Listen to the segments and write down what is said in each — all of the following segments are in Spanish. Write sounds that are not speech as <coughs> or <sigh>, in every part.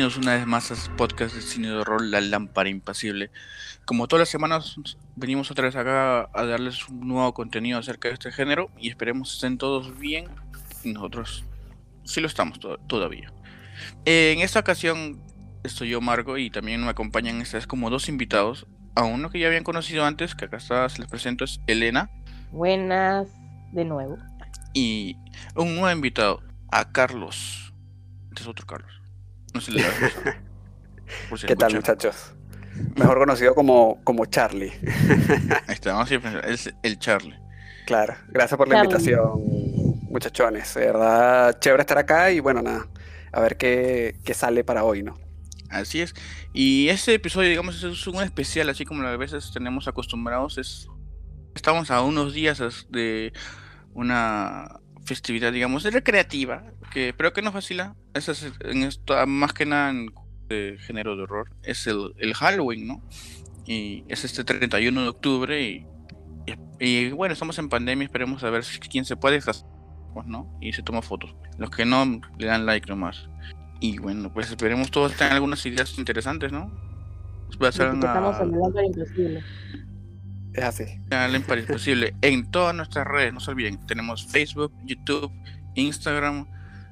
Bienvenidos una vez más a este podcast de cine de horror La Lámpara Impasible. Como todas las semanas venimos otra vez acá a darles un nuevo contenido acerca de este género y esperemos estén todos bien nosotros sí lo estamos todavía. En esta ocasión estoy yo Margo y también me acompañan esta vez como dos invitados. A uno que ya habían conocido antes, que acá está, se les presento, es Elena. Buenas, de nuevo. Y un nuevo invitado, a Carlos. Este es otro Carlos. No se le da ¿Qué tal, muchachos? Mejor conocido como, como Charlie. Ahí está, es el Charlie. Claro, gracias por la invitación, muchachones. De verdad, chévere estar acá y bueno, nada, a ver qué, qué sale para hoy, ¿no? Así es. Y este episodio, digamos, es un especial, así como a veces tenemos acostumbrados. Es, estamos a unos días de una festividad, digamos, recreativa, que, pero que nos vacila, es, en esto, más que nada en de género de horror, es el, el Halloween, ¿no? Y es este 31 de octubre y, y, bueno, estamos en pandemia, esperemos a ver si quién se puede, pues, ¿no? Y se toma fotos. Los que no, le dan like nomás. Y bueno, pues esperemos todos tengan algunas ideas interesantes, ¿no? Va a ser una... imposible. Es así. Imposible. <laughs> En todas nuestras redes, no se olviden, tenemos Facebook, YouTube, Instagram,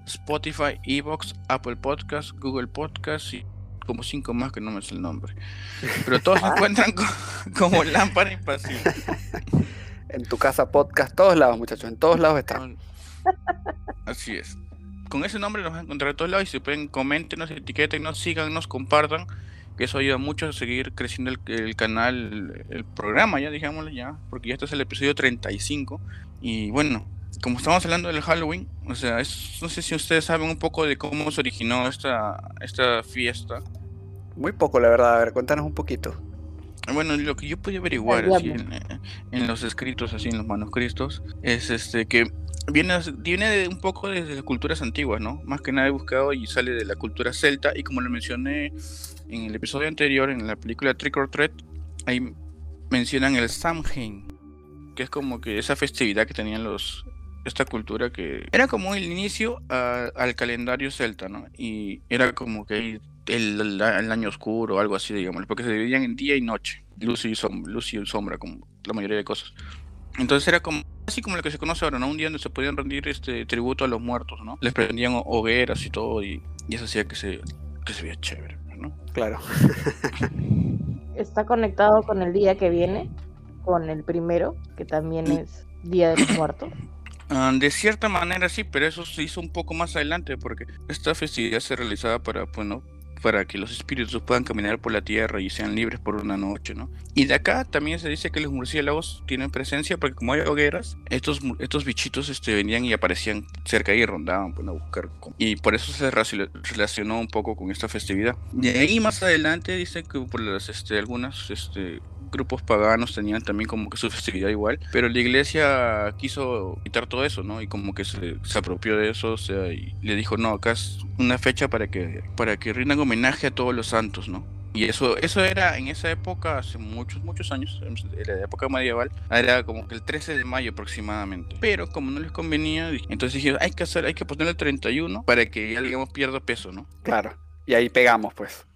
Spotify, Evox, Apple Podcast, Google Podcast y como cinco más que no me sé el nombre. Pero todos se encuentran como lámpara impasible. <laughs> En tu casa podcast, todos lados, muchachos, en todos lados están. Así es. Con ese nombre nos van a encontrar en todos lados y si pueden, coméntenos, etiquetennos, síganos, compartan que eso ayuda mucho a seguir creciendo el, canal, el, programa, ya digámosle ya, porque ya este es el episodio 35. Y bueno, como estamos hablando del Halloween, o sea, no sé si ustedes saben un poco de cómo se originó esta, esta fiesta. Muy poco, la verdad, a ver, cuéntanos un poquito. Bueno, lo que yo pude averiguar así en, los escritos, así en los manuscritos, es este que viene, viene de un poco desde las culturas antiguas, ¿no? Más que nada he buscado y sale de la cultura celta y como lo mencioné en el episodio anterior, en la película Trick or Treat, ahí mencionan el Samhain, que es como que esa festividad que tenían los esta cultura que era como el inicio al calendario celta, ¿no? Y era como que el, año oscuro o algo así, digamos, porque se dividían en día y noche, luz y sombra, luz y sombra, como la mayoría de cosas. Entonces era como así como lo que se conoce ahora, ¿no? Un día donde se podían rendir este tributo a los muertos, ¿no? Les prendían hogueras y todo y, y eso hacía que se, que se veía chévere, ¿no? Claro. <laughs> Está conectado con el día que viene, con el primero, que también es Día de los Muertos. <coughs> Ah, de cierta manera sí, pero eso se hizo un poco más adelante porque esta festividad se realizaba para, bueno, para que los espíritus puedan caminar por la tierra y sean libres por una noche, ¿no? Y de acá también se dice que los murciélagos tienen presencia porque como hay hogueras, estos, estos bichitos este, venían y aparecían cerca y rondaban pues, a buscar. Y por eso se relacionó un poco con esta festividad. De ahí más adelante dice que por las, este, algunas este, grupos paganos tenían también como que su festividad igual, pero la iglesia quiso quitar todo eso, ¿no? Y como que se, se apropió de eso, o sea, y le dijo, no, acá es una fecha para que, para que rindan homenaje a todos los santos, ¿no? Y eso, eso era en esa época, hace muchos, muchos años, en la época medieval, era como que el 13 de mayo aproximadamente. Pero como no les convenía, entonces dijeron, hay que hacer, hay que poner el 31 para que ya digamos pierda peso, ¿no? Claro. Y ahí pegamos, pues.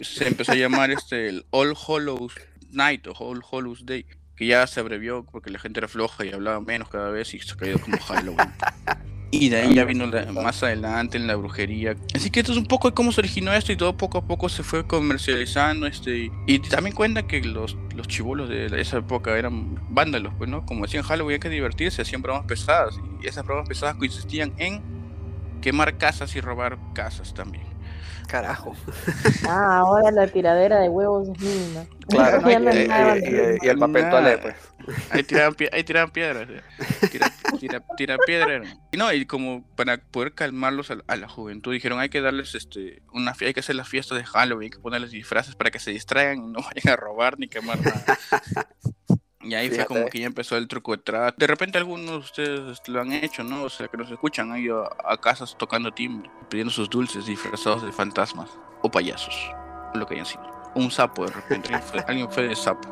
Se empezó a llamar este el All Hallows Night o All Hallows Day, que ya se abrevió porque la gente era floja y hablaba menos cada vez y se ha caído como Halloween. <laughs> Y de ahí ya vino más adelante en la brujería. Así que esto es un poco de cómo se originó esto y todo poco a poco se fue comercializando. este Y también cuenta que los, los chivolos de esa época eran vándalos, pues, ¿no? Como decían Halloween, hay que divertirse, hacían bromas pesadas. Y esas bromas pesadas consistían en quemar casas y robar casas también. Carajo. Ah, ahora la tiradera de huevos es mínima. Claro, <laughs> y, el papel toalé, pues. Ahí tiraban, piedras. Tira, piedra. Y no, y como para poder calmarlos a, la juventud, dijeron hay que darles este una hay que hacer las fiestas de Halloween, hay que ponerles disfraces para que se distraigan y no <laughs> vayan a robar ni quemar nada. Y ahí fue como que ya empezó el truco de trato. De repente algunos de ustedes lo han hecho, ¿no? O sea, que nos escuchan, han ido a, casas tocando timbre, pidiendo sus dulces disfrazados de fantasmas o payasos, lo que hayan sido. Un sapo de repente, alguien fue, de sapo.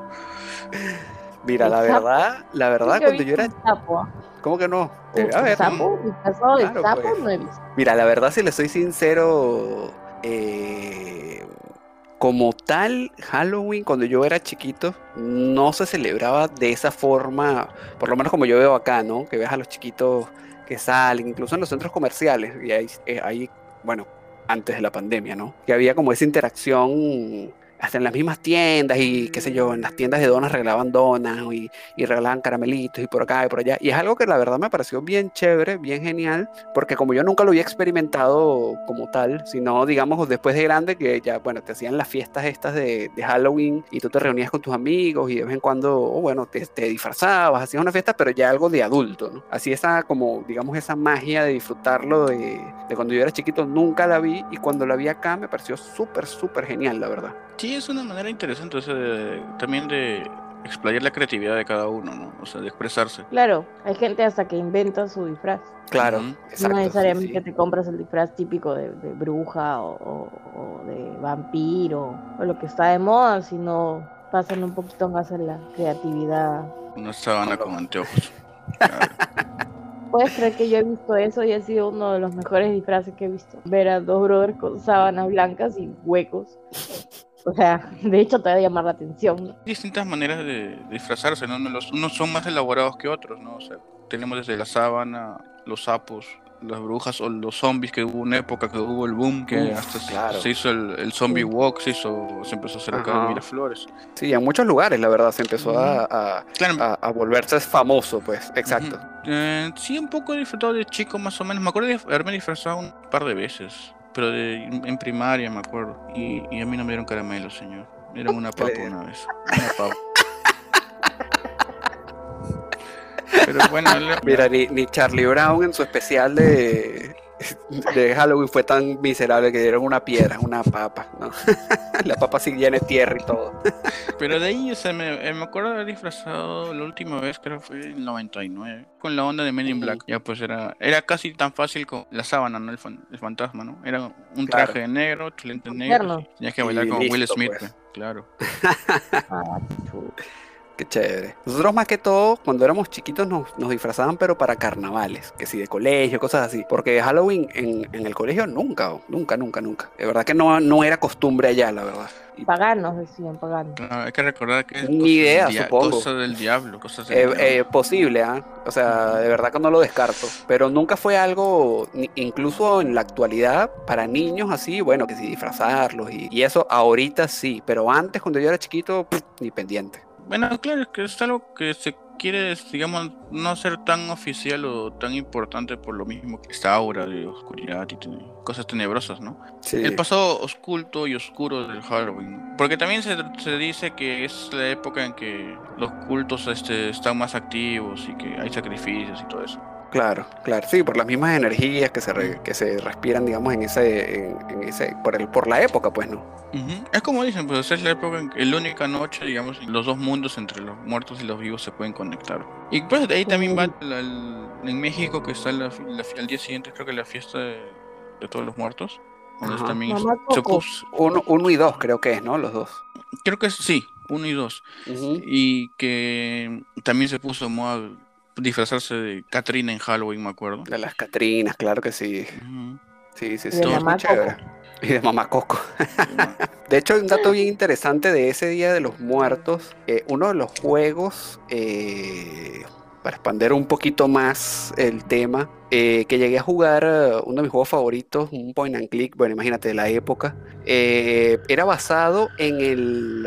Mira, la verdad, la verdad, cuando yo era... Sapo. ¿Cómo que no? a ver, ¿Sapo? ¿Disfrazado de sapo? Pues. Mira, la verdad, si le soy sincero eh, como tal, Halloween cuando yo era chiquito no se celebraba de esa forma, por lo menos como yo veo acá, ¿no? Que ves a los chiquitos que salen, incluso en los centros comerciales, y ahí, eh, bueno, antes de la pandemia, ¿no? Que había como esa interacción hasta en las mismas tiendas y qué sé yo, en las tiendas de donas regalaban donas y, y, regalaban caramelitos y por acá y por allá. Y es algo que la verdad me pareció bien chévere, bien genial, porque como yo nunca lo había experimentado como tal, sino digamos después de grande que ya, bueno, te hacían las fiestas estas de, de Halloween y tú te reunías con tus amigos y de vez en cuando, oh, bueno, te, te, disfrazabas, hacías una fiesta, pero ya algo de adulto, ¿no? Así esa como, digamos, esa magia de disfrutarlo de, de cuando yo era chiquito, nunca la vi y cuando la vi acá me pareció súper, súper genial, la verdad. Sí, es una manera interesante o sea, de, también de explayar la creatividad de cada uno, ¿no? O sea, de expresarse. Claro, hay gente hasta que inventa su disfraz. Claro, no exacto, necesariamente sí, sí. te compras el disfraz típico de, de bruja o, o- o de vampiro o lo que está de moda, sino pasan un poquito más en la creatividad. Una sábana con anteojos. Claro. <laughs> Puedes creer que yo he visto eso y ha sido uno de los mejores disfraces que he visto. Ver a dos brothers con sábanas blancas y huecos. O sea, de hecho te va a llamar la atención. ¿no? distintas maneras de disfrazarse, ¿no? Los, unos son más elaborados que otros, ¿no? O sea, tenemos desde la sábana, los sapos, las brujas o los zombies, que hubo una época que hubo el boom, que Uf, hasta se- claro. se hizo el, el zombie Sí. walk, se hizo, se empezó a hacer acá en. Miraflores. Sí, en muchos lugares, la verdad, se empezó a, a- Claro, a- a volverse famoso, pues, exacto. Eh, sí, un poco he disfrutado de chico más o menos. Me acuerdo de haberme disfrazado un par de veces, pero de, en primaria me acuerdo. Y, y a mí no me dieron caramelo, señor. Me dieron una ¿Qué <laughs> le papa una vez. Una papa. <laughs> Pero bueno, Mira, ni, ni Charlie Brown en su especial de, de Halloween fue tan miserable que dieron una piedra, una papa, ¿no? <laughs> la papa sí llena de tierra y todo. Pero de ahí, o sea, me, eh, me acuerdo de haber disfrazado la última vez, creo que fue en el 99, con la onda de Men in. Black. Ya pues era, era casi tan fácil como la sábana, ¿no? El, fan- el fantasma, ¿no? Era un Claro. traje negro, lentes negros. Tenías que bailar Y como Will Smith, pues. claro. Ah. Qué chévere. Nosotros más que todo, cuando éramos chiquitos, nos, nos disfrazaban, pero para carnavales, que si de colegio, cosas así. Porque Halloween en, en el colegio nunca, nunca, nunca, nunca. De verdad que no, no era costumbre allá, la verdad. Paganos, decían, paganos. Hay que recordar que es Ni del idea, dia- supongo. Cosa del diablo, cosas del eh, diablo. eh, posible, ¿ah? O sea, de verdad que no lo descarto. Pero nunca fue algo, incluso en la actualidad, para niños así, bueno, que si disfrazarlos y, y eso, ahorita sí. Pero antes, cuando yo era chiquito, pff, ni pendiente. Bueno, claro, es que es algo que se quiere, digamos, no ser tan oficial o tan importante por lo mismo que esta aura de oscuridad y ten- cosas tenebrosas, ¿no? Sí. El pasado oculto y oscuro del Halloween. Porque también se, se dice que es la época en que los cultos este, están más activos y que hay sacrificios y todo eso. Claro, claro, sí, por las mismas energías que se, re- que se respiran, digamos, en ese, en, en ese, por el, por la época, pues, ¿no? Es como dicen, pues es la época en que la única noche, digamos, en los dos mundos entre los muertos y los vivos se pueden conectar. Y pues de ahí también va la- el- en México que está la, la al día siguiente creo que la fiesta de, de todos los muertos. Donde Ajá. también se puso- Uno, uno y dos, creo que es, ¿no? Los dos. creo que es- sí, uno y dos. Y que también se puso de moda disfrazarse de Katrina en Halloween, me acuerdo. De las Catrinas, claro que sí. Ujú. Sí, sí, Y sí. de Mamá chévere. Y de Mamá <laughs> Coco. De hecho, hay un dato bien interesante de ese Día de los Muertos. eh, uno de los juegos, eh, para expandir un poquito más el tema, eh, que llegué a jugar, eh, uno de mis juegos favoritos, un point and click, bueno, imagínate, de la época, eh, era basado en el...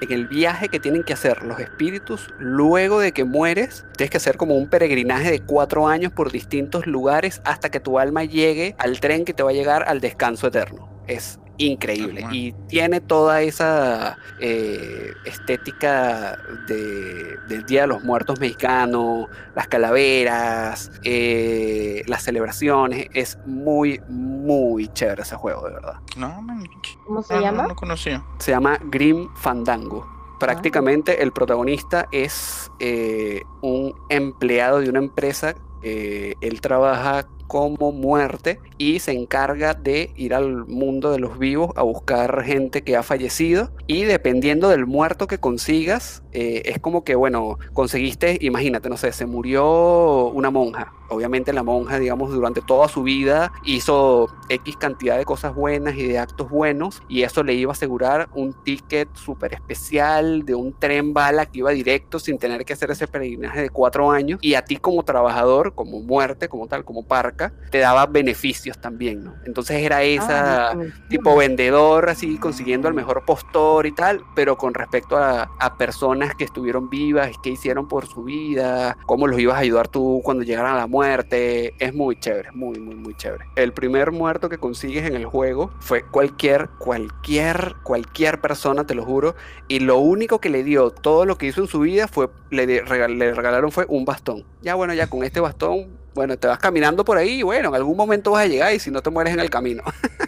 en el viaje que tienen que hacer los espíritus luego de que mueres. Tienes que hacer como un peregrinaje de cuatro años por distintos lugares hasta que tu alma llegue al tren que te va a llegar al descanso eterno. Es increíble y tiene toda esa eh, estética de, del Día de los Muertos mexicano, las calaveras, eh, las celebraciones. Es muy, muy chévere ese juego, de verdad. No, man, ¿Cómo se no, no, llama? no conocía. Se llama Grim Fandango. Prácticamente el protagonista es eh, un empleado de una empresa. eh, él trabaja como muerte y se encarga de ir al mundo de los vivos a buscar gente que ha fallecido. Y dependiendo del muerto que consigas, eh, es como que, bueno, conseguiste, imagínate, no sé, se murió una monja, obviamente la monja, digamos, durante toda su vida hizo X cantidad de cosas buenas y de actos buenos y eso le iba a asegurar un ticket súper especial de un tren bala que iba directo sin tener que hacer ese peregrinaje de cuatro años. Y a ti como trabajador, como muerte, como tal, como parca, te daba beneficios también, ¿no? Entonces era esa Ah, tipo vendedor, así consiguiendo el mejor postor y tal, pero con respecto a, a personas que estuvieron vivas, qué hicieron por su vida, cómo los ibas a ayudar tú cuando llegaran a la muerte, es muy chévere, muy, muy, muy chévere. El primer muerto que consigues en el juego fue cualquier, cualquier, cualquier persona, te lo juro, y lo único que le dio todo lo que hizo en su vida fue, le, de- regal- le regalaron fue un bastón. Ya bueno, ya con este bastón, bueno, te vas caminando por ahí y bueno, en algún momento vas a llegar y si no te mueres en el camino.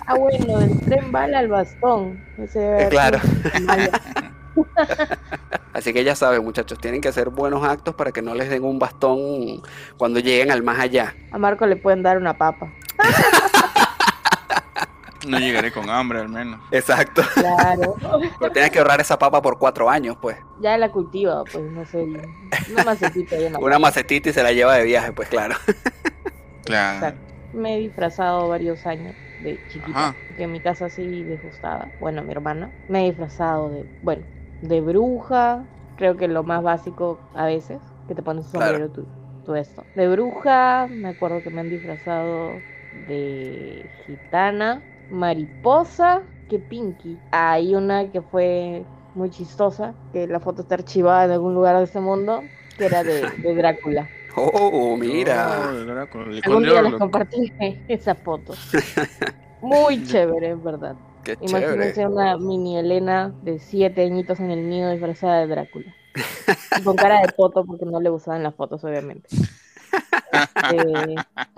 Ah, bueno, del tren bala al bastón. Haber Claro. <laughs> <laughs> Así que ya saben, muchachos, tienen que hacer buenos actos para que no les den un bastón cuando lleguen al más allá. A Marco le pueden dar una papa. <laughs> No llegaré con hambre al menos. Exacto. Claro. <laughs> Pero tienes que ahorrar esa papa por cuatro años, pues. ya la cultiva, pues no sé. Una macetita y una Una macetita y se la lleva de viaje, pues claro. Claro. Exacto. Me he disfrazado varios años de chiquita, Ajá. que en mi casa sí les gustaba. Bueno, mi hermana. Me he disfrazado de, bueno, de bruja, creo que lo más básico a veces, que te pones un Claro. sombrero tú, tú esto. De bruja, me acuerdo que me han disfrazado de gitana, mariposa, que pinky. Hay una que fue muy chistosa, que la foto está archivada en algún lugar de este mundo, que era de, de <laughs> Drácula. Oh, mira. Oh, el Drácula, el Algún día les compartiré <laughs> esa foto. <laughs> Muy chévere, en verdad. Qué chévere. Imagínense una mini Elena de siete añitos en el nido disfrazada de Drácula. Y con cara de foto porque no le gustaban las fotos, obviamente. Eh,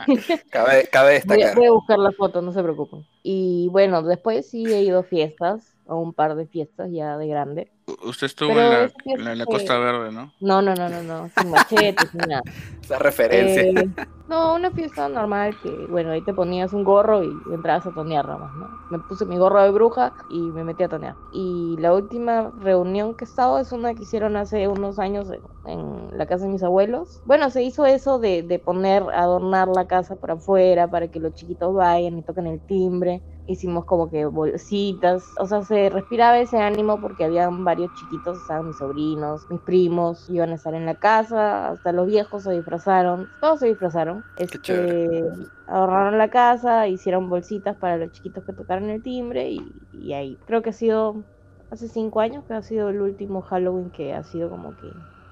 <laughs> Cabe, cabe voy, destacar. voy a buscar la foto, no se preocupen. Y bueno, después sí he ido a fiestas, a un par de fiestas ya de grande. Usted estuvo en la, en la- en la fue- Costa Verde, ¿no? No, no, no, no, no, sin machetes, sin nada. <laughs> Esa referencia. Eh, no, una fiesta normal que, bueno, ahí te ponías un gorro y entrabas a tonear nada más, ¿no? Me puse mi gorro de bruja y me metí a tonear. Y la última reunión que he estado es una que hicieron hace unos años en, en la casa de mis abuelos. Bueno, se hizo eso de, de poner, adornar la casa por afuera para que los chiquitos vayan y toquen el timbre. Hicimos como que bolsitas, o sea, se respiraba ese ánimo porque habían varios chiquitos, estaban mis sobrinos, mis primos, iban a estar en la casa, hasta los viejos se disfrazaron, todos se disfrazaron. Este, ahorraron la casa, hicieron bolsitas para los chiquitos que tocaron el timbre y, y ahí. Creo que ha sido hace cinco años que ha sido el último Halloween que ha sido como que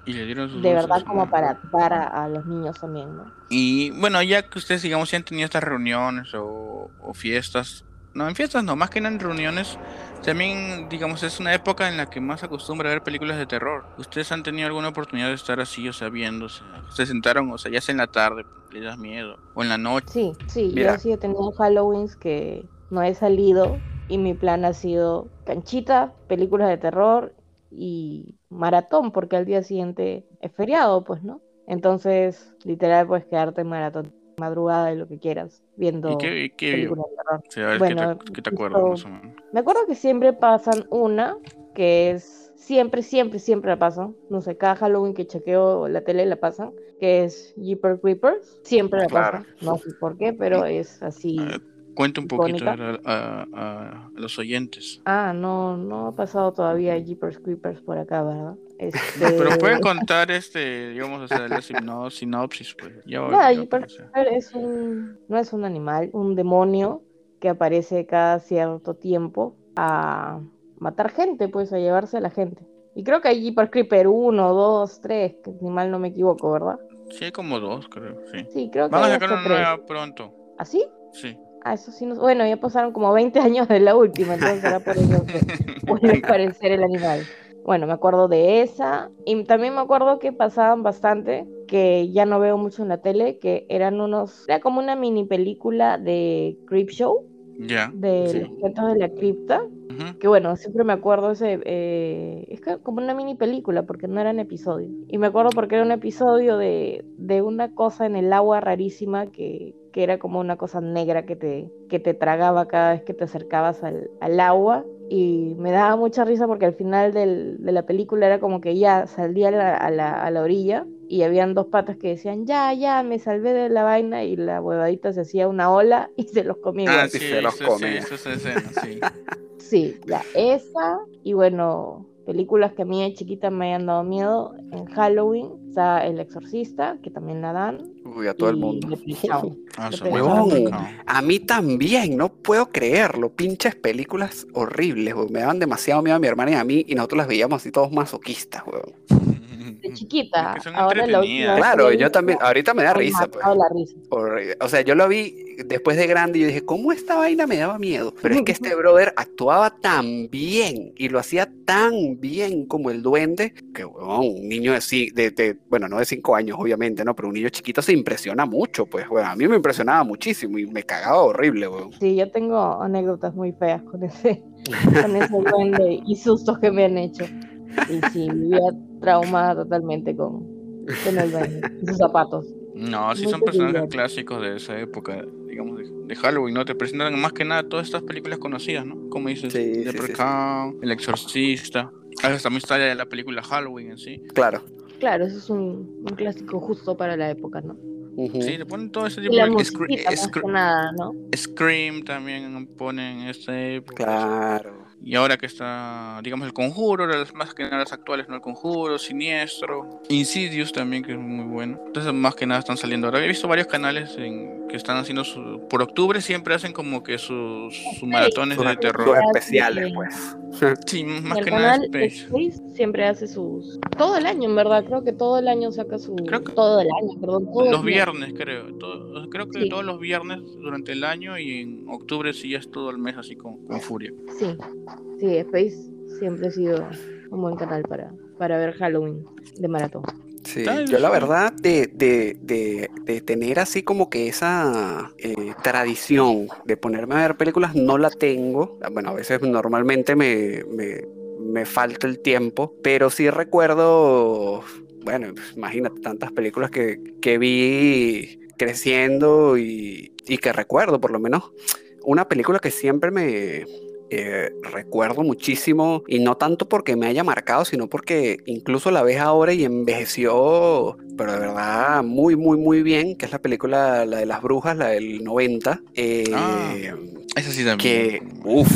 Y le dieron sus de dulces, verdad como ¿no? para dar a, a los niños también, ¿no? Y bueno, ya que ustedes, digamos, si han tenido estas reuniones o, o fiestas, no, en fiestas no, más que en reuniones, también, digamos, es una época en la que más acostumbra ver películas de terror. ¿Ustedes han tenido alguna oportunidad de estar así, o sea, sea, se sentaron, o sea, ya sea en la tarde, les das miedo, o en la noche? Sí, sí, yo sí he tenido Halloweens que no he salido y mi plan ha sido canchita, películas de terror y maratón, porque al día siguiente es feriado, pues, ¿no? Entonces, literal, puedes quedarte en maratón, madrugada y lo que quieras, viendo ¿Y qué, y qué películas de terror. A ver, Bueno, ¿qué, te, qué te acuerdas justo- más o menos? Me acuerdo que siempre pasan una, que es, siempre, siempre, siempre la pasan, no sé, cada Halloween que chequeo la tele la pasan, que es Jeepers Creepers, siempre la Claro. pasan, no sé por qué, pero es así. A ver, Cuente un poquito a- a los oyentes. Ah, no, no ha pasado todavía Jeepers Creepers por acá, ¿verdad? Este... Pero pueden contar, este, digamos, o sea, la sino- sinopsis, pues. Ya, Nada, ya, Jeepers o sea. Creeper es un, no es un animal, un demonio que aparece cada cierto tiempo a matar gente, pues a llevarse a la gente. Y creo que hay Jeepers Creeper 1, 2, 3, que ni mal no me equivoco, ¿verdad? Sí, hay como dos, creo, sí. Sí, creo que Van a sacar una nueva pronto, ¿Así? sí. Ah, eso sí, no... bueno, ya pasaron como 20 años de la última, entonces era por eso que vuelve a <laughs> aparecer el animal. Bueno, me acuerdo de esa. Y también me acuerdo que pasaban bastante, que ya no veo mucho en la tele, que eran unos. Era como una mini película de Creep Show, Ya. de sí. los cuentos de la cripta. Ujú. Que bueno, siempre me acuerdo ese. eh, es que como una mini película, porque no eran episodios. Y me acuerdo porque era un episodio de, de una cosa en el agua rarísima que, que era como una cosa negra que te, que te tragaba cada vez que te acercabas al, al agua. Y me daba mucha risa porque al final del- de la película era como que ya salía a la, a la, a la orilla y habían dos patas que decían, ya, ya, me salvé de la vaina y la huevadita se hacía una ola <laughs> y se los comía. Ah, igual. sí, se los eso, come. sí, eso es escena, sí. Sí, ya, esa y bueno, películas que a mí de chiquita me hayan dado miedo. En Halloween está El Exorcista, que también la dan. Uy, a todo el mundo. <laughs> Ah. A mí también, no puedo creerlo. Pinches películas horribles. Me daban demasiado miedo a mi hermana y a mí y nosotros las veíamos así todos masoquistas, weón. De chiquita, Es que son ahora vez Claro, yo también, ahorita me da risa, pues. la risa. O sea, yo lo vi después de grande y yo dije, ¿cómo esta vaina me daba miedo? Pero es que este <laughs> brother actuaba tan bien y lo hacía tan bien como el duende que, un niño de, de, de- bueno, no de cinco años, obviamente, ¿no? Pero un niño chiquito se impresiona mucho, pues, weón. A mí me impresionaba muchísimo y me cagaba horrible, weón. Sí, yo tengo anécdotas muy feas con ese, con ese <laughs> duende y sustos que me han hecho. Y sí, vivía traumada totalmente con, con el sus zapatos. No, sí Muy son personajes clásicos de esa época, digamos, de, de Halloween, ¿no? Te presentan más que nada todas estas películas conocidas, ¿no? Como dices, Sí, sí, sí, El Exorcista. También está la película Halloween en sí. Claro. Claro, eso es un, un clásico justo para la época, ¿no? Sí, le ponen todo ese tipo la de... que nada, ¿no? Scream también ponen en esa época. Claro. Y ahora que está, digamos, el conjuro, las más que nada las actuales, ¿no? El conjuro, Siniestro, Insidious también, que es muy bueno. Entonces, más que nada están saliendo ahora. He visto varios canales en, que están haciendo su. Por octubre siempre hacen como que sus, sus maratones Sus, de sus terror. especiales, Sí. pues. <laughs> Sí, más el que nada canal Space. Space siempre hace sus... Todo el año, en verdad. Creo que todo el año saca su... Creo que- Todo el año, perdón. Todo Los viernes, creo. Todo- creo que Sí. todos los viernes durante el año y en octubre sí ya es todo el mes así con, con furia. Sí, sí, Space siempre ha sido un buen canal para, para ver Halloween de maratón. Sí, yo la verdad de, de, de, de tener así como que esa eh, tradición de ponerme a ver películas no la tengo. Bueno, a veces normalmente me, me, me falta el tiempo, pero sí recuerdo, bueno, pues, imagínate tantas películas que, que vi creciendo y, y que recuerdo, por lo menos una película que siempre me, eh, recuerdo muchísimo y no tanto porque me haya marcado, sino porque incluso la ves ahora y envejeció, pero de verdad muy, muy, muy bien, que es la película, la de las brujas, la del 90, eh, Ah. Esa sí también. que, uff,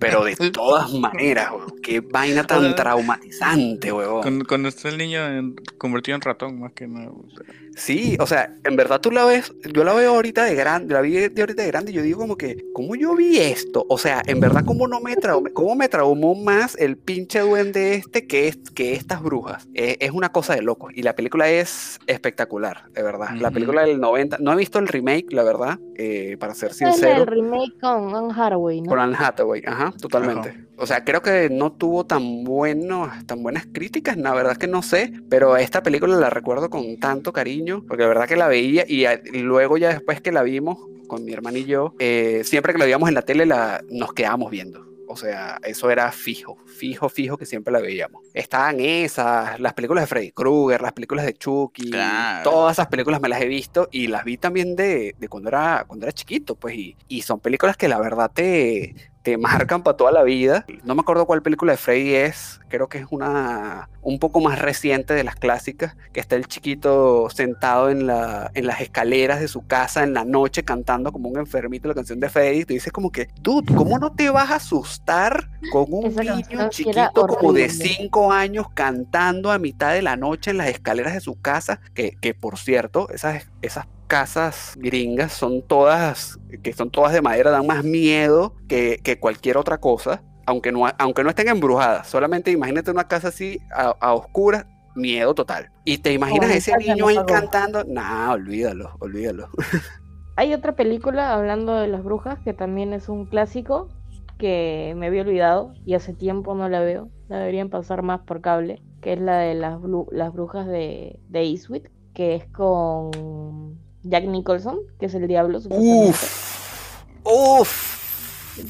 pero de <laughs> todas maneras, weón, qué vaina tan traumatizante, huevón. Cuando, cuando está el niño en- convertido en ratón, más que nada. o sea. Sí, o sea, en verdad tú la ves, yo la veo ahorita de grande, la vi de ahorita de grande y yo digo como que, ¿cómo yo vi esto? O sea, en verdad, ¿cómo no me traumó, cómo me traumó más el pinche duende este que, es, que estas brujas? Eh, es una cosa de loco y la película es espectacular, de verdad. La película del 90, no he visto el remake, la verdad, eh, para ser Es el sincero. remake con Anne Hathaway, ¿no? Con Anne Hathaway, ajá, totalmente. Ajá. O sea, creo que no tuvo tan buenos, tan buenas críticas, la verdad que no sé, pero esta película la recuerdo con tanto cariño, porque la verdad que la veía y, a- y luego ya después que la vimos con mi hermana y yo, eh, siempre que la veíamos en la tele la, nos quedábamos viendo. O sea, eso era fijo, fijo, fijo que siempre la veíamos. Estaban esas, las películas de Freddy Krueger, las películas de Chucky, Claro. todas esas películas me las he visto y las vi también de, de cuando, era, cuando era chiquito, pues, y, y son películas que la verdad te, te marcan para toda la vida. No me acuerdo cuál película de Freddy es, creo que es una un poco más reciente de las clásicas, que está el chiquito sentado en, la, en las escaleras de su casa en la noche cantando como un enfermito la canción de Freddy. Tú dices como que, dude, ¿cómo no te vas a asustar con un niño chiquito como de. 5 años cantando a mitad de la noche en las escaleras de su casa? Que, que por cierto, esas, esas casas gringas son todas, que son todas de madera, dan más miedo que, que cualquier otra cosa, aunque no, aunque no estén embrujadas. Solamente imagínate una casa así a, a oscuras, miedo total. Y te imaginas a ese niño ahí cantando, nah, olvídalo, olvídalo. <laughs> Hay otra película hablando de las brujas que también es un clásico que me había olvidado y hace tiempo no la veo. La deberían pasar más por cable, que es la de las, las brujas de, de Eastwick, que es con Jack Nicholson, que es el diablo. Uf, uf.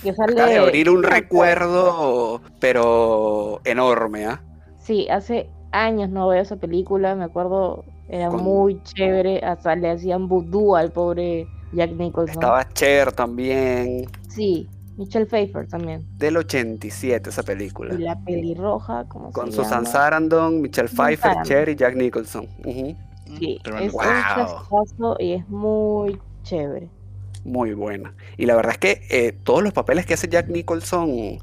Que sale, Acaba de abrir un recuerdo, pero enorme, ¿ah? Sí, hace años no veo esa película, me acuerdo, era Con- muy chévere, hasta le hacían vudú al pobre Jack Nicholson. Estaba Cher también. Sí, Michelle Pfeiffer también. Del 87 esa película. Y la pelirroja, como Con Susan Sarandon, Michelle Pfeiffer, Cher y Jack Nicholson. Sí, es un y es muy chévere. Muy buena. Y la verdad es que eh, todos los papeles que hace Jack Nicholson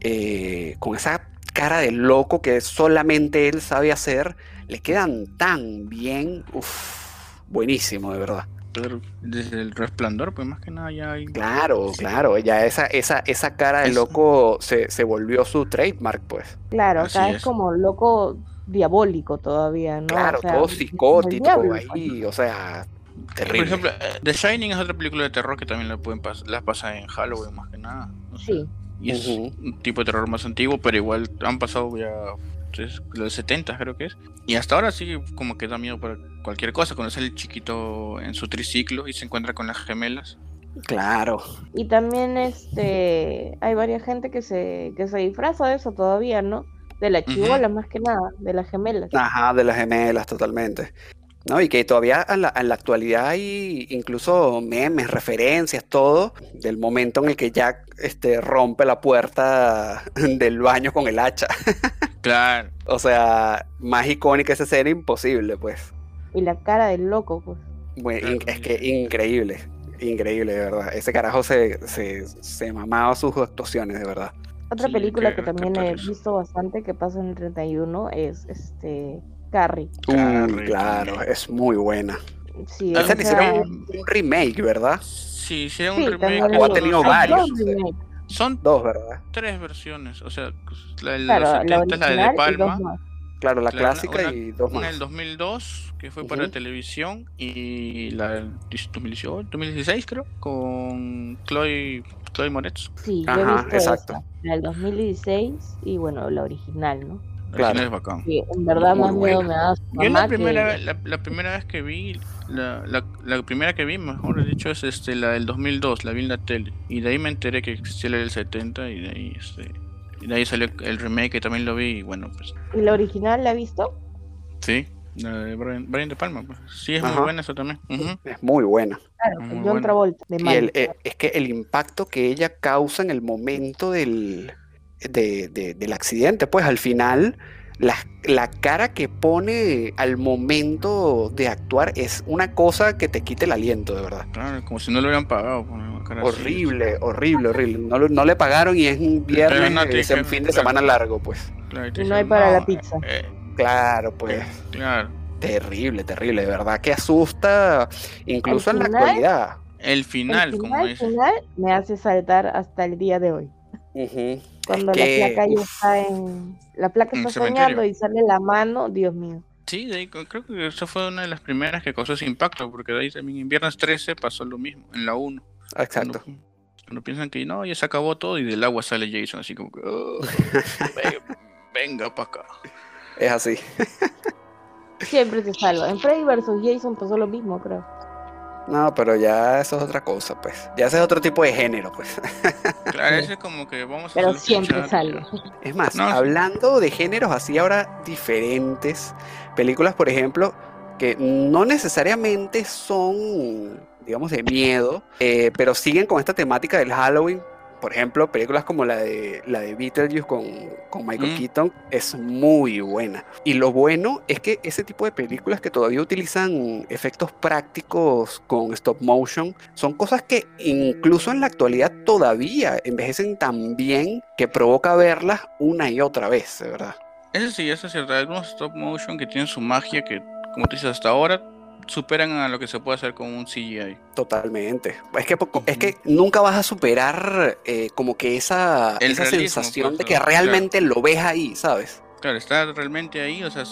eh, con esa cara de loco que solamente él sabe hacer, le quedan tan bien. Uf, buenísimo, de verdad. Desde el resplandor, pues más que nada ya hay. Claro, claro, ya esa, esa, esa cara de loco se, volvió su trademark, pues. Claro, acá es, como loco diabólico todavía, ¿no? Claro, todo psicótico ahí, o sea, Terrible. Por ejemplo, eh, The Shining es otra película de terror que también la pueden las pasa en Halloween más que nada. Sí. Y es un tipo de terror más antiguo, pero igual han pasado ya los 70 creo que es. Y hasta ahora sí como que da miedo por cualquier cosa, cuando sale el chiquito en su triciclo y se encuentra con las gemelas. Claro. Y también este hay varias gente que se, que se disfraza de eso todavía, ¿no? De la chivola más que nada, de las gemelas. Ajá, de las gemelas, totalmente. ¿no? Y que todavía en la, actualidad hay incluso memes, referencias, todo, del momento en el que Jack este, rompe la puerta <laughs> del baño con el hacha. <laughs> Claro. o sea, más icónica esa escena imposible, pues. Y la cara del loco, pues. Bueno, es que increíble, increíble, de verdad. Ese carajo se, se, mamaba sus actuaciones, de verdad. Otra película que también he visto bastante que pasa en el 31 es este Carrie. claro, es muy buena. Sí, Esa le hicieron un, remake, ¿verdad? Sí, hicieron un remake. O ha tenido varios. Son dos, ¿verdad? Tres versiones. O sea, la de los 70 es la de, Palma. Claro, la clásica y dos más. Una del 2002, que fue para televisión, y la del 2018, 2016, creo, con Chloe, Chloe Moretz. Sí, Ajá, exacto. La del 2016 y bueno, la original, ¿no? Claro. Es bacán. Sí, en verdad más miedo me da. Yo la primera, la, primera vez que vi, la, la, primera que vi, mejor dicho, es este, la del 2002, la vi en la tele. Y de ahí me enteré que existía la del 70 y de ahí, este, y de ahí salió el remake que también lo vi y bueno, pues. ¿Y la original la has visto? Sí, la de Brian, De Palma. Pues. Sí, es muy buena eso también. Es muy buena. Claro, muy John Travolta. De y el, eh, es que el impacto que ella causa en el momento del de, del accidente, pues al final la, la, cara que pone al momento de actuar es una cosa que te quite el aliento, de verdad. Claro, como si no le hubieran pagado. horrible, horrible, horrible. No, no, le pagaron y es un viernes, es un fin de semana largo, pues. y no hay para la pizza. Eh, claro, pues. Eh, claro. Terrible, terrible, de verdad que asusta, incluso en la actualidad. El final, como el final me hace saltar hasta el día de hoy. Cuando la placa ya está en. La placa está soñando y sale la mano, Dios mío. Sí, creo que esa fue una de las primeras que causó ese impacto, porque de ahí también en Viernes 13 pasó lo mismo, en la 1. Exacto. Cuando, piensan que no, ya se acabó todo y del agua sale Jason, así como que. Oh, <laughs> venga, para acá. Es así. Siempre se salva. En Freddy vs. Jason pasó lo mismo, creo. No, pero ya eso es otra cosa, pues. Ya ese es otro tipo de género, pues. <laughs> Claro, ese es como que vamos a Pero siempre sale. Es más, hablando de géneros así ahora diferentes, películas, por ejemplo, que no necesariamente son, digamos, de miedo, eh, pero siguen con esta temática del Halloween, por ejemplo, películas como la de, la de Beetlejuice con, con Michael mm. Keaton es muy buena. Y lo bueno es que ese tipo de películas que todavía utilizan efectos prácticos con stop motion son cosas que incluso en la actualidad todavía envejecen tan bien que provoca verlas una y otra vez, de verdad. Eso sí, eso es cierto. Hay algunos stop motion que tienen su magia que, como tú dices, hasta ahora superan a lo que se puede hacer con un CGI. Totalmente. Es que, es que nunca vas a superar eh, como que esa, esa sensación pues, de que realmente lo ves ahí, ¿sabes? Claro, está realmente ahí, o sea,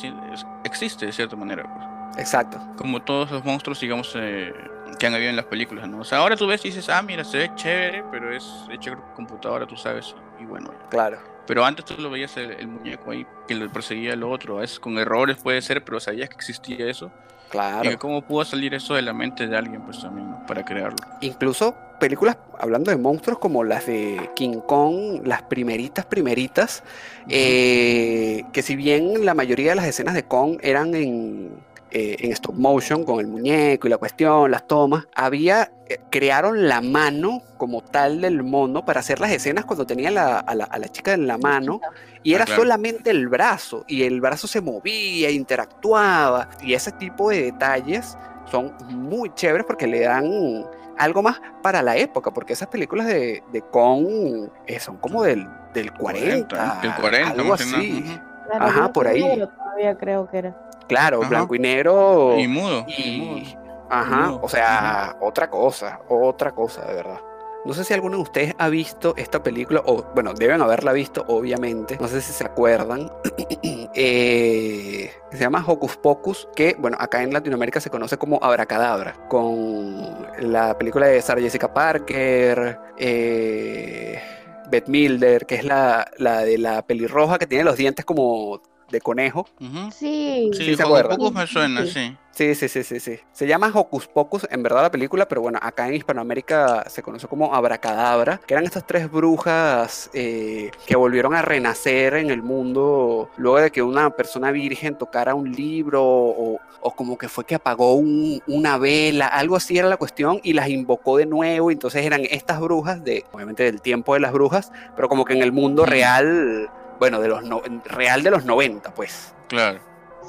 existe de cierta manera. Pues. Exacto. Como todos los monstruos, digamos, eh, que han habido en las películas, ¿no? O sea, ahora tú ves y dices, ah, mira, se ve chévere, pero es hecho con computadora, tú sabes, y bueno. Claro. Pero antes tú lo veías el, muñeco ahí que lo perseguía al otro, a veces con errores puede ser, pero sabías que existía eso. Claro. Y cómo pudo salir eso de la mente de alguien, pues también, para crearlo. Incluso películas, hablando de monstruos, como las de King Kong, las primeritas, primeritas, eh, que si bien la mayoría de las escenas de Kong eran en, eh, en stop motion con el muñeco y la cuestión, las tomas, había, eh, crearon la mano como tal del mono para hacer las escenas cuando tenía la- a, la, a la chica en la mano y Ah, era claro. solamente el brazo y el brazo se movía, interactuaba y ese tipo de detalles son muy chéveres porque le dan algo más para la época, porque esas películas de, de Kong eh, son como del, del 40, Del 40, algo más o menos, así. Claro, Ajá, por ahí. Todavía creo que era. Claro, Ajá. blanco y negro. Y mudo. y Y, mudo. ajá, mudo, o sea, otra cosa, otra cosa, de verdad. No sé si alguno de ustedes ha visto esta película, o bueno, deben haberla visto, obviamente. No sé si se acuerdan. <clears throat> Eh, se llama Hocus Pocus, que, bueno, acá en Latinoamérica se conoce como Abracadabra, con la película de Sarah Jessica Parker, eh, Beth Milder, que es la, la de la pelirroja que tiene los dientes como de conejo. Ujú. Sí, Sí, Sí, se Hocus. Pocus me suena, Sí. sí. Sí, sí, sí. Se llama Hocus Pocus, en verdad la película, pero bueno, acá en Hispanoamérica se conoce como Abracadabra, que eran estas tres brujas eh, que volvieron a renacer en el mundo luego de que una persona virgen tocara un libro o, o como que fue que apagó un- una vela, algo así era la cuestión, y las invocó de nuevo, y entonces eran estas brujas de, obviamente del tiempo de las brujas, pero como que en el mundo real, bueno, de los no- real de los 90, pues. Claro.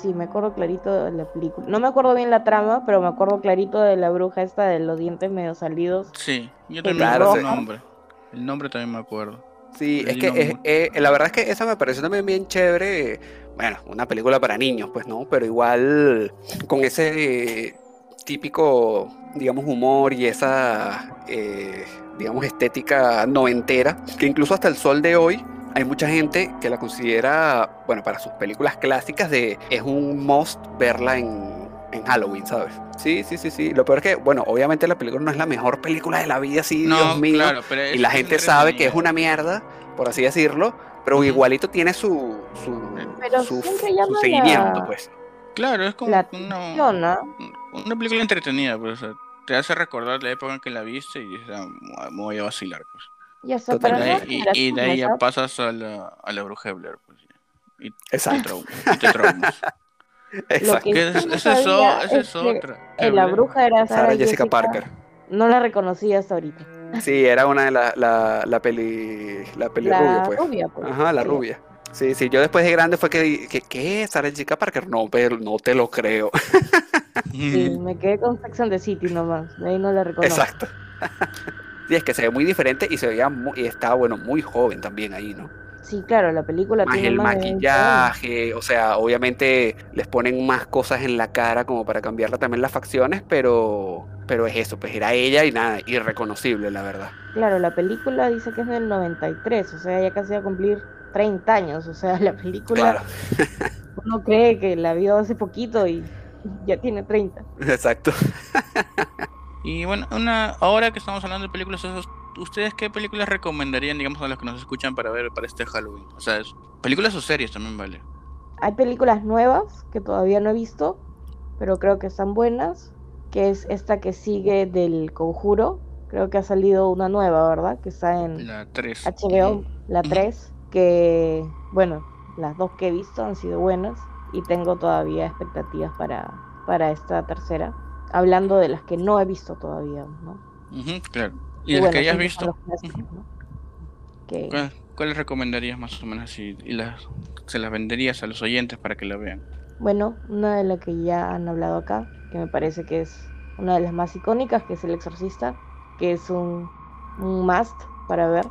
sí, me acuerdo clarito de la película. No me acuerdo bien la trama, pero me acuerdo clarito de la bruja esta de los dientes medio salidos. Sí, yo también me acuerdo el nombre. El nombre también me acuerdo. Sí, es que es- eh, la verdad es que esa me pareció también bien chévere. Bueno, una película para niños, pues no, pero igual con ese típico, digamos, humor y esa, eh, digamos, estética noventera, que incluso hasta el sol de hoy hay mucha gente que la considera, bueno, para sus películas clásicas de es un must verla en, en Halloween, ¿sabes? Sí, sí, sí, sí. Lo peor es que, bueno, obviamente la película no es la mejor película de la vida, sí, No, Dios mío. claro, pero Y la gente sabe que es una mierda, por así decirlo, pero igualito tiene su, su, Pero su, seguimiento, la- pues. Claro, es como La una, una película entretenida, pues, o sea, te hace recordar la época en que la viste y dices, ah, me voy a vacilar, pues. Y Total. nuevas ahí, y- y de ahí ya pasas a la, a la bruja de Blair, pues. Y te, Exacto, y te traumas. <laughs> exacto. es- no es, sabía o- esa es es que otra. Eh, la bruja era Sarah, Sarah Jessica Parker. No la reconocí hasta ahorita. Sí, era una de la, la, la peli, la peli rubia, La pues. rubia, pues. Ajá, la Sí. rubia. Sí, sí, yo después de grande fue que, que ¿qué? Sarah Jessica Parker, no, pero no te lo creo. Sí, <laughs> me quedé con Sex and the City nomás. De ahí no la reconozco. Exacto. <laughs> Sí, es que se ve muy diferente y se veía muy, y estaba, bueno, muy joven también ahí, ¿no? Sí, claro, la película más tiene el más de 20 años. maquillaje, o sea, obviamente les ponen más cosas en la cara como para cambiarle también las facciones, pero, pero es eso, pues era ella y nada, irreconocible, la verdad. Claro, la película dice que es del 93, o sea, ya casi va a cumplir 30 años. O sea, la película Claro, <laughs> uno cree que la vio hace poquito y ya tiene 30. exacto. <laughs> Y bueno, una, ahora que estamos hablando de películas, ¿ustedes qué películas recomendarían, digamos, a los que nos escuchan para ver para este Halloween? O sea, películas o series también vale. Hay películas nuevas que todavía no he visto, pero creo que están buenas, que es esta que sigue del Conjuro. Creo que ha salido una nueva, ¿verdad? Que está en La 3. HBO, la Ujú. 3, que, bueno, las dos que he visto han sido buenas y tengo todavía expectativas para, para esta tercera. Hablando de las que no he visto todavía, ¿no? claro. ¿Y Que, las que hayas visto? Que- ¿Cuál- ¿Cuáles recomendarías más o menos así? Y las, se las venderías a los oyentes para que la vean. Bueno, una de las que ya han hablado acá, que me parece que es una de las más icónicas, que es El Exorcista, que es un, un must para ver.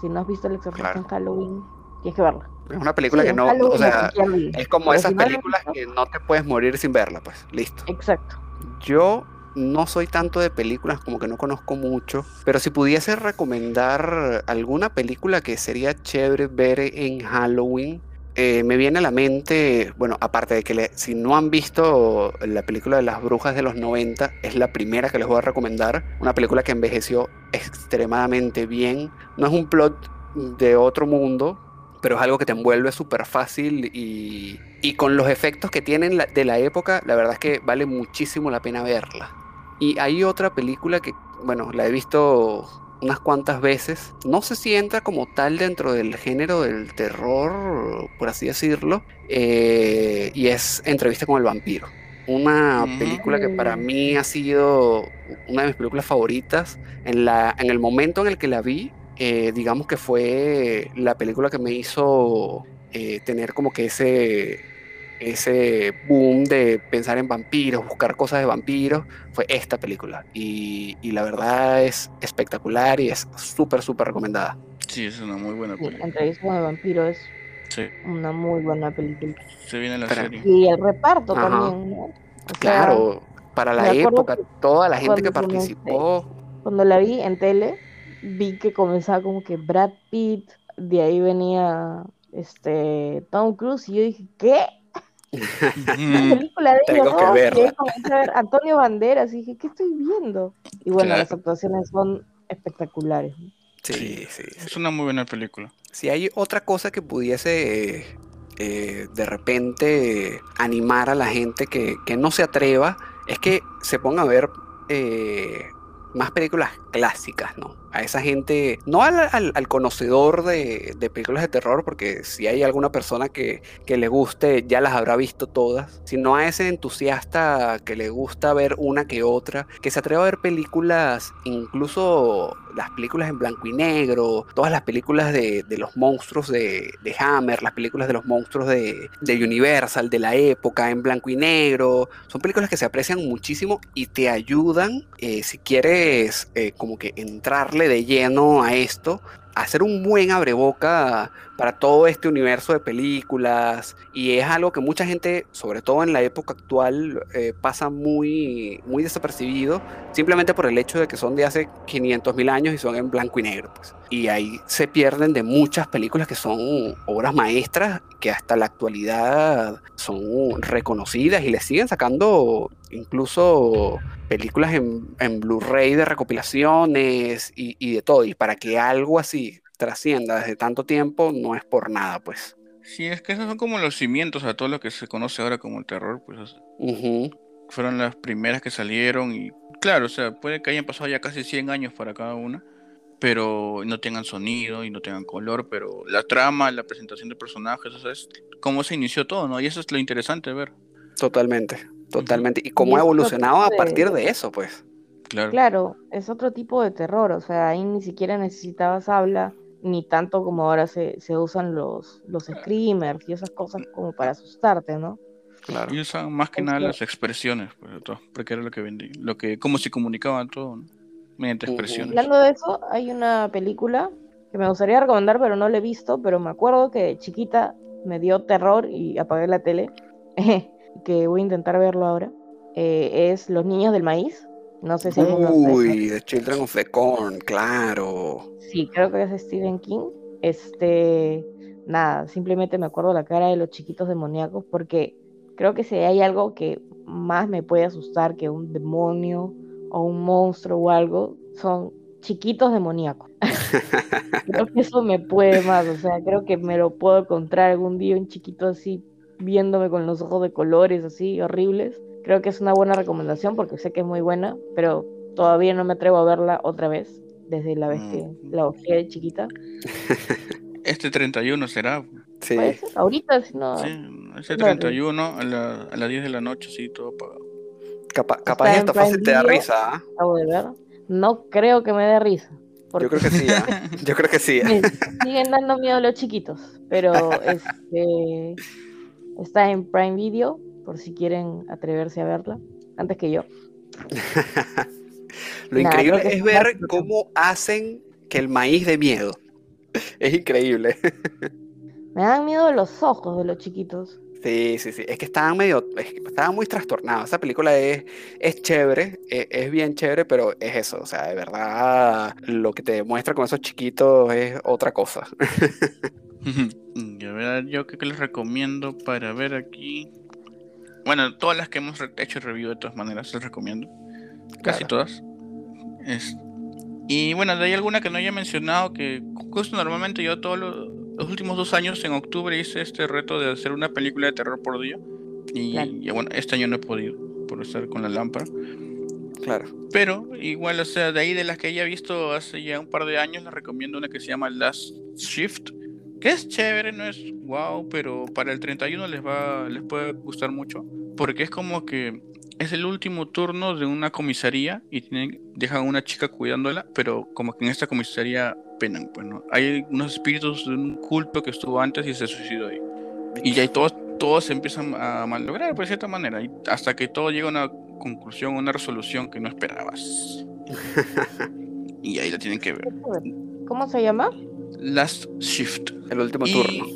Si no has visto El Exorcista Claro. en Halloween, tienes que verla. Es una película Sí, que no, o sea, es como Pero esas si películas que no te puedes morir sin verla, pues, listo. Exacto. Yo no soy tanto de películas, como que no conozco mucho, pero si pudiese recomendar alguna película que sería chévere ver en Halloween, eh, me viene a la mente, bueno, aparte de que si no han visto la película de las brujas de los 90, es la primera que les voy a recomendar, una película que envejeció extremadamente bien, no es un plot de otro mundo, pero es algo que te envuelve súper fácil y, y con los efectos que tienen de la época, la verdad es que vale muchísimo la pena verla. Y hay otra película que, bueno, la he visto unas cuantas veces. No sé si entra como tal dentro del género del terror, por así decirlo. eh, y es Entrevista con el vampiro. una Ujú. película que para mí ha sido una de mis películas favoritas. En, la, en el momento en el que la vi, eh, digamos que fue la película que me hizo eh, tener como que ese, ese boom de pensar en vampiros, buscar cosas de vampiros, fue esta película. Y, y la verdad es espectacular y es súper, súper recomendada. Sí, es una muy buena Sí, película. Entrevista con el vampiro es Sí, una muy buena película. se viene la Pero- serie. Y el reparto Ajá. también, ¿no? O sea, Claro, para la época, toda la gente que participó. Cuando la vi en tele, vi que comenzaba como que Brad Pitt, de ahí venía este Tom Cruise, y yo dije, ¿qué? Una Ujú. <laughs> película de Tengo ellos, que ¿no? Verla. a ver Antonio Banderas, y dije, ¿qué estoy viendo? Y bueno, Claro. las actuaciones son espectaculares. Sí, sí, sí. Es una muy buena película. Si hay otra cosa que pudiese eh, eh, de repente animar a la gente que, que no se atreva, es que se ponga a ver eh, más películas clásicas, ¿no? A esa gente, no al, al- conocedor de, de películas de terror, porque si hay alguna persona que, que le guste, ya las habrá visto todas, sino a ese entusiasta que le gusta ver una que otra, que se atreva a ver películas, incluso las películas en blanco y negro, todas las películas de, de los monstruos de, de Hammer, las películas de los monstruos de, de Universal, de la época, en blanco y negro, son películas que se aprecian muchísimo y te ayudan, eh, si quieres eh, como que entrarle de lleno a esto, hacer un buen abreboca para todo este universo de películas y es algo que mucha gente, sobre todo en la época actual, eh, pasa muy, muy desapercibido simplemente por el hecho de que son de hace 500 mil años y son en blanco y negro. Pues. Y ahí se pierden de muchas películas que son obras maestras que hasta la actualidad son reconocidas y le siguen sacando incluso películas en, en Blu-ray de recopilaciones y, y de todo. Y para que algo así trascienda desde tanto tiempo no es por nada, pues. Sí, es que esos son como los cimientos a todo lo que se conoce ahora como el terror, pues fueron las primeras que salieron y claro, o sea, puede que hayan pasado ya casi 100 años para cada una, pero no tengan sonido y no tengan color, pero la trama, la presentación de personajes, o sea, es cómo se inició todo, ¿no? Y eso es lo interesante de ver, Totalmente, totalmente. Y cómo Y ha evolucionado a de- partir de eso, pues. claro. Claro, es otro tipo de terror, o sea, ahí ni siquiera necesitabas habla, ni tanto como ahora se, se usan los, los screamers y esas cosas como para asustarte, ¿no? Claro. Y usan más que nada que- las expresiones, pues, porque era lo que vendí, lo que, cómo se comunicaban todo, ¿no? Mediante expresiones. Hablando de eso, hay una película que me gustaría recomendar, pero no la he visto, pero me acuerdo que de chiquita me dio terror y apagué la tele, <laughs> que voy a intentar verlo ahora. Eh, es Los Niños del Maíz. No sé si Uy, The Children of the Corn, claro. Sí, creo que es Stephen King. Este, nada, simplemente me acuerdo la cara de los chiquitos demoníacos porque creo que si hay algo que más me puede asustar que un demonio o un monstruo o algo, son chiquitos demoníacos. <laughs> creo que eso me puede más, o sea, creo que me lo puedo encontrar algún día un chiquito así viéndome con los ojos de colores así horribles. Creo que es una buena recomendación porque sé que es muy buena, pero todavía no me atrevo a verla otra vez desde la vez que Mm. la ojé de chiquita. <laughs> Este 31 será, Sí, Puede ser, ahorita, si no. sí, este Claro. 31 a, la- a las 10 de la noche, sí, todo apagado. capa- capaz Prime fácil te da risa. ¿ah? acabo de ver. No creo que me dé risa. Porque Yo creo que sí, ¿ah? <laughs> Yo creo que sí. siguen dando miedo los chiquitos. Pero <laughs> este está en Prime Video, por si quieren atreverse a verla, antes que yo. <laughs> Lo increíble que es es ver cómo hacen que el maíz dé miedo. <laughs> Es increíble. <laughs> Me dan miedo los ojos de los chiquitos. Sí, sí, sí. Es que estaban medio, es que estaban muy trastornados. Esa película es, es chévere, e- es, bien chévere, pero es eso. O sea, de verdad, lo que te demuestra con esos chiquitos es otra cosa. Y a ver, yo qué les recomiendo para ver aquí. Bueno, todas las que hemos hecho review de todas maneras, les recomiendo. Casi Claro. todas. Es- Y bueno, de ahí alguna que no haya mencionado, que justo normalmente yo todos los, los últimos dos años, en octubre, hice este reto de hacer una película de terror por día. Y, Claro. y bueno, este año no he podido, por estar con la lámpara. Claro. Pero igual, o sea, de ahí de las que haya visto hace ya un par de años, les recomiendo una que se llama Last Shift, que es chévere, no es wow, pero para el 31 les va les puede gustar mucho, porque es como que es el último turno de una comisaría y tienen, dejan a una chica cuidándola, pero como que en esta comisaría penan, pues, ¿no? Hay unos espíritus de un culto que estuvo antes y se suicidó ahí. Y ya todos, todos se empiezan a malograr, pues, de cierta manera, y hasta que todo llega a una conclusión, una resolución que no esperabas. <laughs> y ahí la tienen que ver. ¿Cómo se llama? Last Shift. El último Y- turno.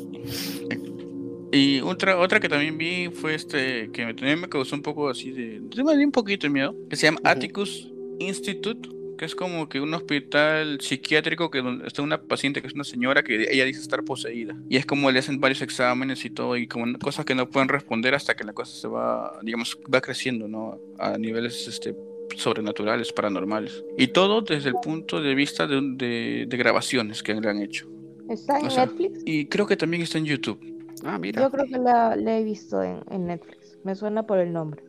Y otra, otra que también vi fue este, que me- también me causó un poco así de, me dio un poquito de miedo, que se llama Ujú. Atticus Institute, que es como que un hospital psiquiátrico que donde está una paciente que es una señora que ella dice estar poseída. Y es como le hacen varios exámenes y todo, y como cosas que no pueden responder hasta que la cosa se va, digamos, va creciendo, ¿no? A niveles este, sobrenaturales, paranormales. Y todo desde el punto de vista de, un- de, de grabaciones que le han hecho. ¿Está en O sea, Netflix? Y creo que también está en YouTube. Ah, mira. Yo creo que la, la he visto en, en Netflix. Me suena por el nombre.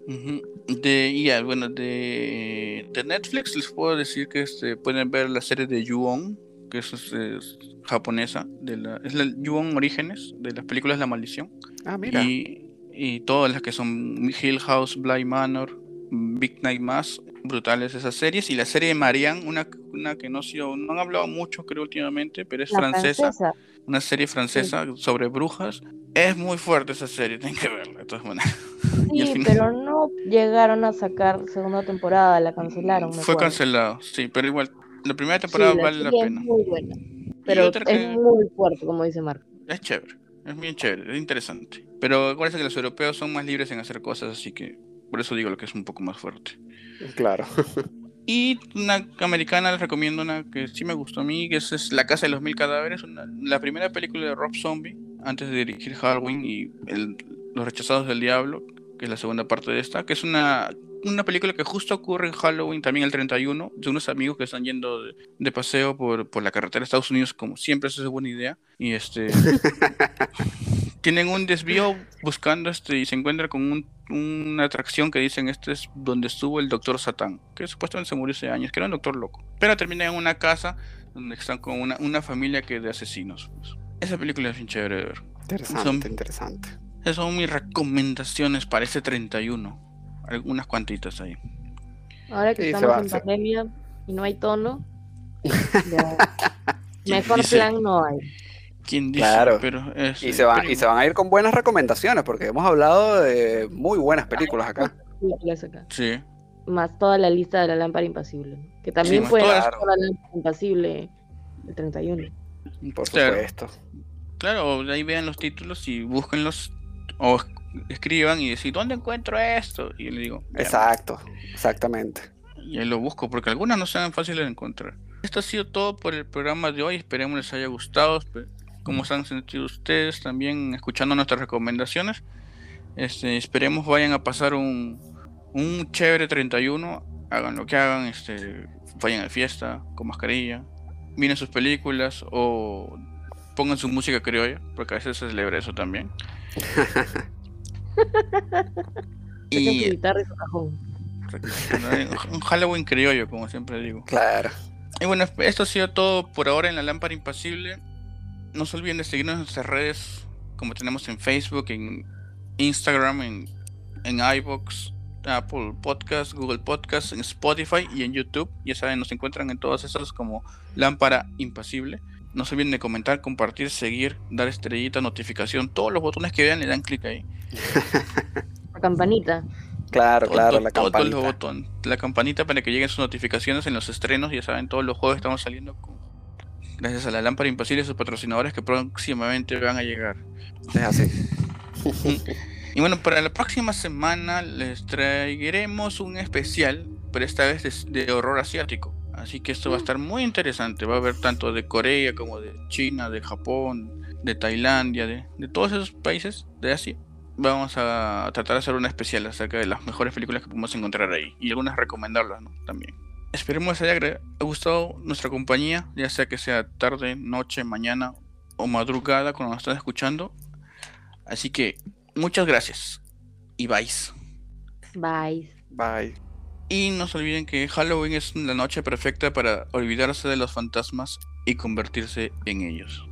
De, ya, bueno, de, de Netflix les puedo decir que este, pueden ver la serie de Ju-On, que es, es japonesa, de la, es la Ju-On Orígenes, de las películas La Maldición, Ah, mira. y, y todas las que son Hill House, Bly Manor, Big Night Mass, brutales esas series, y la serie de Marianne, una, una que no, ha sido- no han hablado mucho creo últimamente, pero es francesa, francesa. una serie francesa sobre brujas, es muy fuerte esa serie, <laughs> tienen que verla de todas maneras. <laughs> Sí, final- pero no llegaron a sacar segunda temporada, la cancelaron. me Fue acuerdo. cancelado, sí, pero igual, la primera Sí, temporada la vale la serie es pena. muy buena. Pero es que- muy fuerte, como dice Marco. Es chévere, es bien chévere, es interesante. Pero acuérdense que los europeos son más libres en hacer cosas, así que por eso digo lo que es un poco más fuerte. Claro. <laughs> Y una americana les recomiendo una que sí me gustó a mí, que es, es La Casa de los Mil Cadáveres, una- la primera película de Rob Zombie, antes de dirigir Halloween y el- Los Rechazados del Diablo, que es la segunda parte de esta, que es una, una película que justo ocurre en Halloween, también el 31, de unos amigos que están yendo de, de paseo por, por la carretera de Estados Unidos, como siempre, eso es buena idea, y este... <laughs> tienen un desvío buscando este y se encuentra con un- una atracción que dicen este es donde estuvo el doctor Satán, que supuestamente se murió hace años, que era un doctor loco. Pero termina en una casa donde están con una, una familia que de asesinos. pues. Esa película es bien chévere de ver. Interesante, Son- interesante. Esas son mis recomendaciones para este 31. Algunas cuantitas ahí. Ahora que Sí, estamos va, en pandemia y no hay tono, <laughs> ya, ¿Quién mejor dice? plan no hay. ¿Quién dice? Claro. Pero es, Y se, van, pero y se van a ir con buenas recomendaciones, porque hemos hablado de muy buenas películas acá. La clase acá. Sí. Más toda la lista de la lámpara impasible. ¿no? Que también más fue toda la lámpara impasible el 31. Por Claro. supuesto. Claro, ahí vean los títulos y búsquenlos o es- escriban y decir, ¿dónde encuentro esto? Y yo le digo, Exacto, exactamente. y ahí lo busco porque algunas no sean fáciles de encontrar. Esto ha sido todo por el programa de hoy. Esperemos les haya gustado. Cómo se han sentido ustedes también escuchando nuestras recomendaciones. Este, esperemos vayan a pasar un, un chévere 31. Hagan lo que hagan. Este, vayan a fiesta con mascarilla. Miren sus películas o pongan su música criolla, porque a veces se celebra eso también. <laughs> Y guitarra y su cajón. un Halloween criollo, como siempre digo. Claro. Y bueno, esto ha sido todo por ahora en la lámpara impasible. No se olviden de seguirnos en nuestras redes, como tenemos en Facebook, en Instagram, en, en iBox, Apple Podcast, Google Podcast, en Spotify y en YouTube. Ya saben, nos encuentran en todas esas como lámpara impasible. No se olviden de comentar, compartir, seguir, dar estrellita, notificación. Todos los botones que vean le dan clic ahí. <laughs> La campanita. Claro, Todo- claro, la todos campanita. los botones. La campanita para que lleguen sus notificaciones en los estrenos. Ya saben, todos los juegos estamos saliendo con- gracias a la lámpara impasible y sus patrocinadores que próximamente van a llegar. Es así. <laughs> Y bueno, para la próxima semana les traeremos un especial, pero esta vez de, de horror asiático. Así que esto va a estar muy interesante. Va a haber tanto de Corea como de China, de Japón, de Tailandia, de, de todos esos países de Asia. Vamos a tratar de hacer un especial acerca de las mejores películas que podemos encontrar ahí y algunas recomendarlas ¿no? también. Esperemos les haya gustado nuestra compañía, ya sea que sea tarde, noche, mañana o madrugada cuando nos están escuchando. Así que muchas gracias y bye. Bye. Bye. Y no se olviden que Halloween es la noche perfecta para olvidarse de los fantasmas y convertirse en ellos.